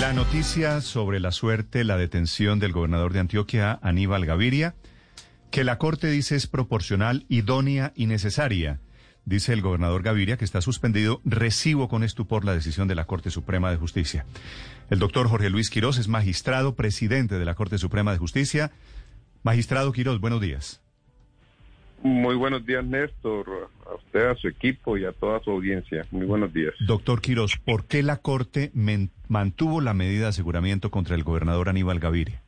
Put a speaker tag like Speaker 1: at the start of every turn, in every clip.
Speaker 1: La noticia sobre la suerte, la detención del gobernador de Antioquia, Aníbal Gaviria, que la Corte dice es proporcional, idónea y necesaria. Dice el gobernador Gaviria que está suspendido. Recibo con estupor la decisión de la Corte Suprema de Justicia. El doctor Jorge Luis Quirós es magistrado, presidente de la Corte Suprema de Justicia. Magistrado Quirós, buenos días.
Speaker 2: Muy buenos días, Néstor, a usted, a su equipo y a toda su audiencia. Muy buenos días.
Speaker 1: Doctor Quirós, ¿por qué la Corte mantuvo la medida de aseguramiento contra el gobernador Aníbal Gaviria?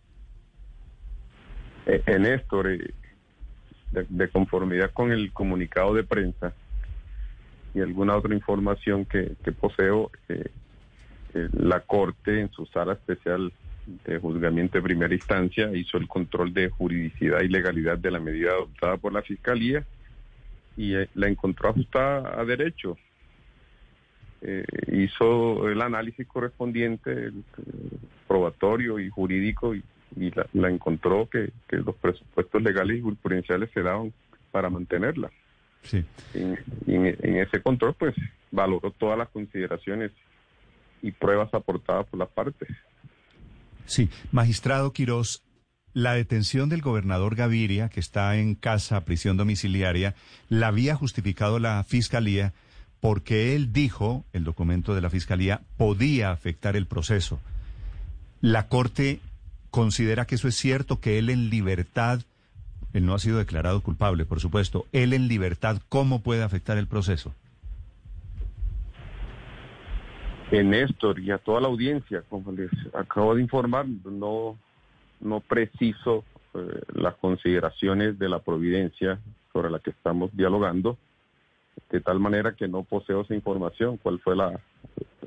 Speaker 2: Eh, eh, Néstor, eh, de, de conformidad con el comunicado de prensa y alguna otra información que, que poseo, eh, eh, la Corte en su sala especial de juzgamiento de primera instancia hizo el control de juridicidad y legalidad de la medida adoptada por la Fiscalía y eh, la encontró ajustada a derecho. Eh, hizo el análisis correspondiente, el, eh, probatorio y jurídico, y, y la, la encontró que, que los presupuestos legales y jurisprudenciales se daban para mantenerla.
Speaker 1: Sí.
Speaker 2: Y, y en, en ese control, pues, valoró todas las consideraciones y pruebas aportadas por las partes.
Speaker 1: Sí, magistrado Quirós, la detención del gobernador Gaviria, que está en casa, prisión domiciliaria, la había justificado la fiscalía porque él dijo, el documento de la fiscalía, podía afectar el proceso. La Corte considera que eso es cierto, que él en libertad, él no ha sido declarado culpable, por supuesto, él en libertad, ¿cómo puede afectar el proceso?
Speaker 2: En Néstor y a toda la audiencia, como les acabo de informar, no, no preciso eh, las consideraciones de la providencia sobre la que estamos dialogando, de tal manera que no poseo esa información, cuál fue la,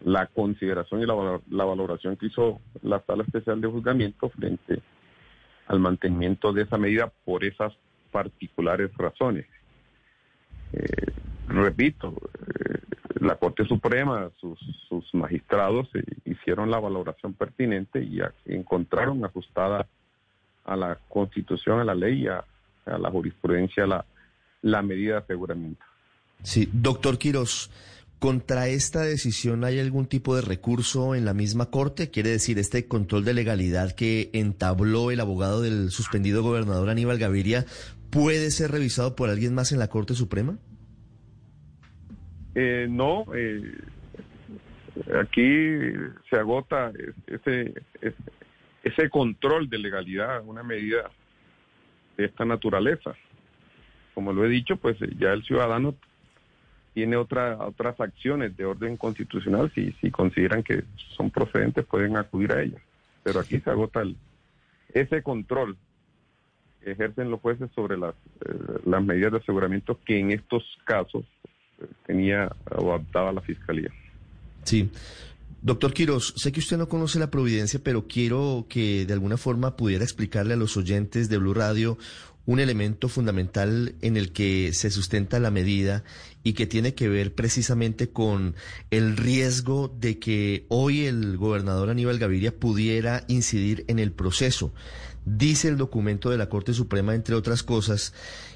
Speaker 2: la consideración y la, la valoración que hizo la sala especial de juzgamiento frente al mantenimiento de esa medida por esas particulares razones. Eh, repito, eh, la Corte Suprema, sus, sus magistrados eh, hicieron la valoración pertinente y a- encontraron ajustada a la Constitución, a la ley, a, a la jurisprudencia, la, la medida de aseguramiento.
Speaker 3: Sí, doctor Quirós, ¿contra esta decisión hay algún tipo de recurso en la misma Corte? Quiere decir, este control de legalidad que entabló el abogado del suspendido gobernador Aníbal Gaviria, ¿puede ser revisado por alguien más en la Corte Suprema?
Speaker 2: Eh, no, eh, aquí se agota ese, ese, ese control de legalidad, una medida de esta naturaleza. Como lo he dicho, pues eh, ya el ciudadano tiene otra, otras acciones de orden constitucional, si, si consideran que son procedentes pueden acudir a ellas. Pero aquí se agota el, ese control que ejercen los jueces sobre las, eh, las medidas de aseguramiento que en estos casos tenía o adoptaba la fiscalía.
Speaker 3: Sí. Doctor Quirós, sé que usted no conoce la providencia, pero quiero que de alguna forma pudiera explicarle a los oyentes de Blue Radio un elemento fundamental en el que se sustenta la medida y que tiene que ver precisamente con el riesgo de que hoy el gobernador Aníbal Gaviria pudiera incidir en el proceso. Dice el documento de la Corte Suprema, entre otras cosas,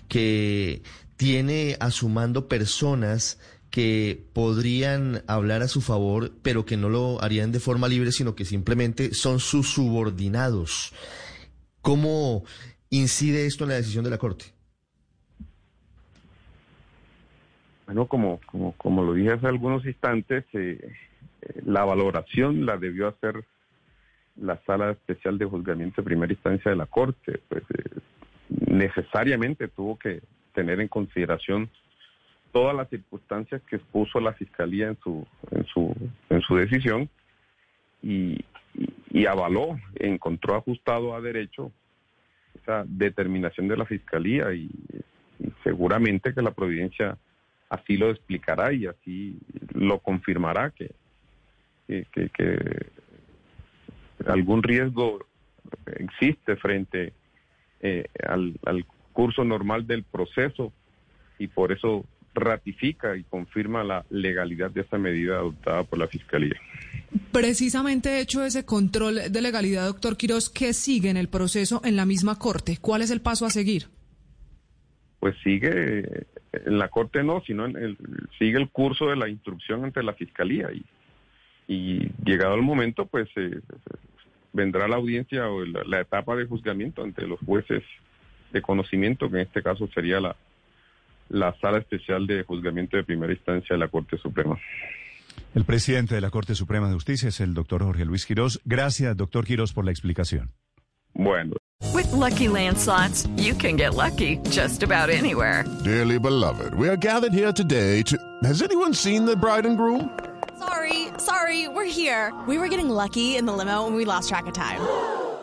Speaker 3: que tiene a su mando personas que podrían hablar a su favor, pero que no lo harían de forma libre, sino que simplemente son sus subordinados. ¿Cómo incide esto en la decisión de la Corte?
Speaker 2: Bueno, como, como, como lo dije hace algunos instantes, eh, eh, la valoración la debió hacer la sala especial de juzgamiento de primera instancia de la Corte. Pues eh, necesariamente tuvo que tener en consideración todas las circunstancias que expuso la fiscalía en su en su en su decisión y, y, avaló, encontró ajustado a derecho esa determinación de la fiscalía y, seguramente que la providencia así lo explicará y así lo confirmará que que, algún riesgo existe frente eh, al curso normal del proceso y por eso ratifica y confirma la legalidad de esta medida adoptada por la Fiscalía.
Speaker 4: Precisamente hecho ese control de legalidad, doctor Quiroz, ¿qué sigue en el proceso en la misma corte? ¿Cuál es el paso a seguir?
Speaker 2: Pues sigue, en la Corte no, sino en el, sigue el curso de la instrucción ante la Fiscalía y, y llegado el momento, pues eh, vendrá la audiencia o la, la etapa de juzgamiento ante los jueces de conocimiento, que en este caso sería la, la Sala Especial de Juzgamiento de Primera Instancia de la Corte Suprema.
Speaker 1: El presidente de la Corte Suprema de Justicia es el doctor Jorge Luis Quirós. Gracias, doctor Quirós, por la explicación.
Speaker 2: Bueno.
Speaker 5: With Lucky Land slots, you can get lucky just about anywhere.
Speaker 6: Dearly beloved, we are gathered here today to. Has anyone seen the bride and groom?
Speaker 7: Sorry, sorry, we're here. We were getting lucky in the limo and we lost track of time.